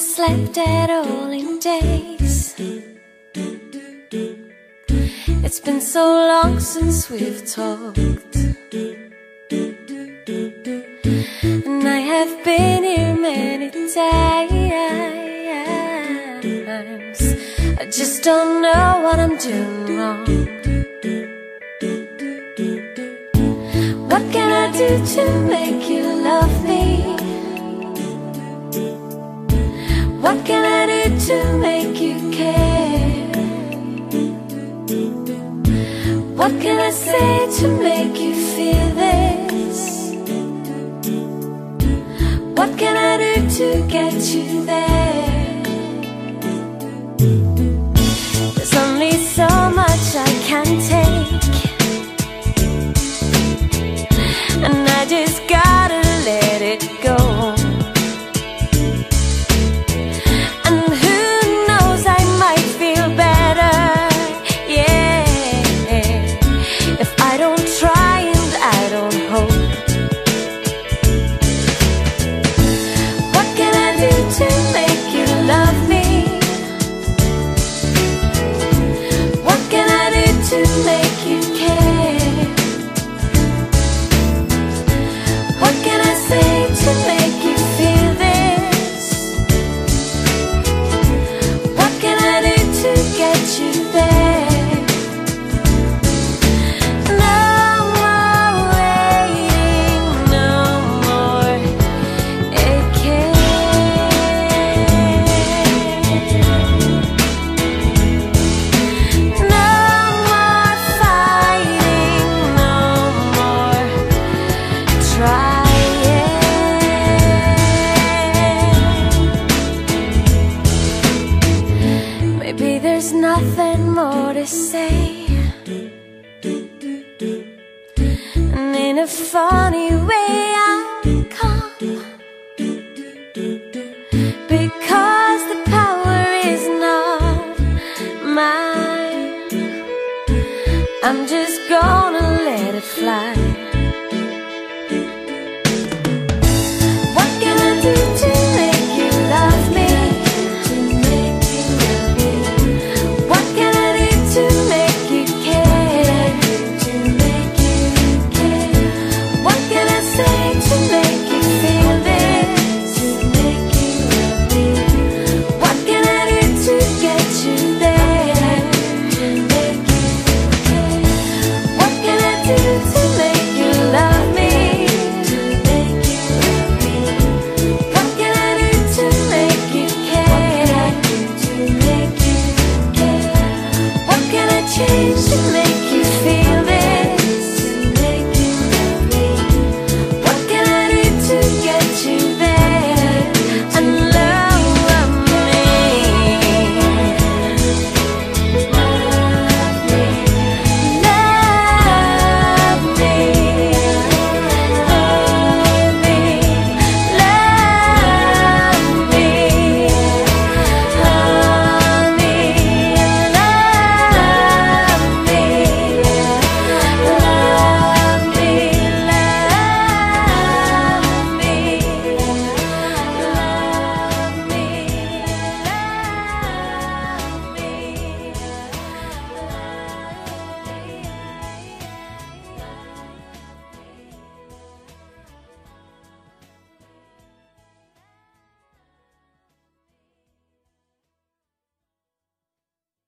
slept at all in days. It's been so long since we've talked. And I have been here many times. I just don't know what I'm doing wrong. What can I do to make you love What can I say to make you feel this? What can I do to get you there? Maybe there's nothing more to say. And in a funny way, I'm calm. Because the power is not mine. I'm just gonna let it fly.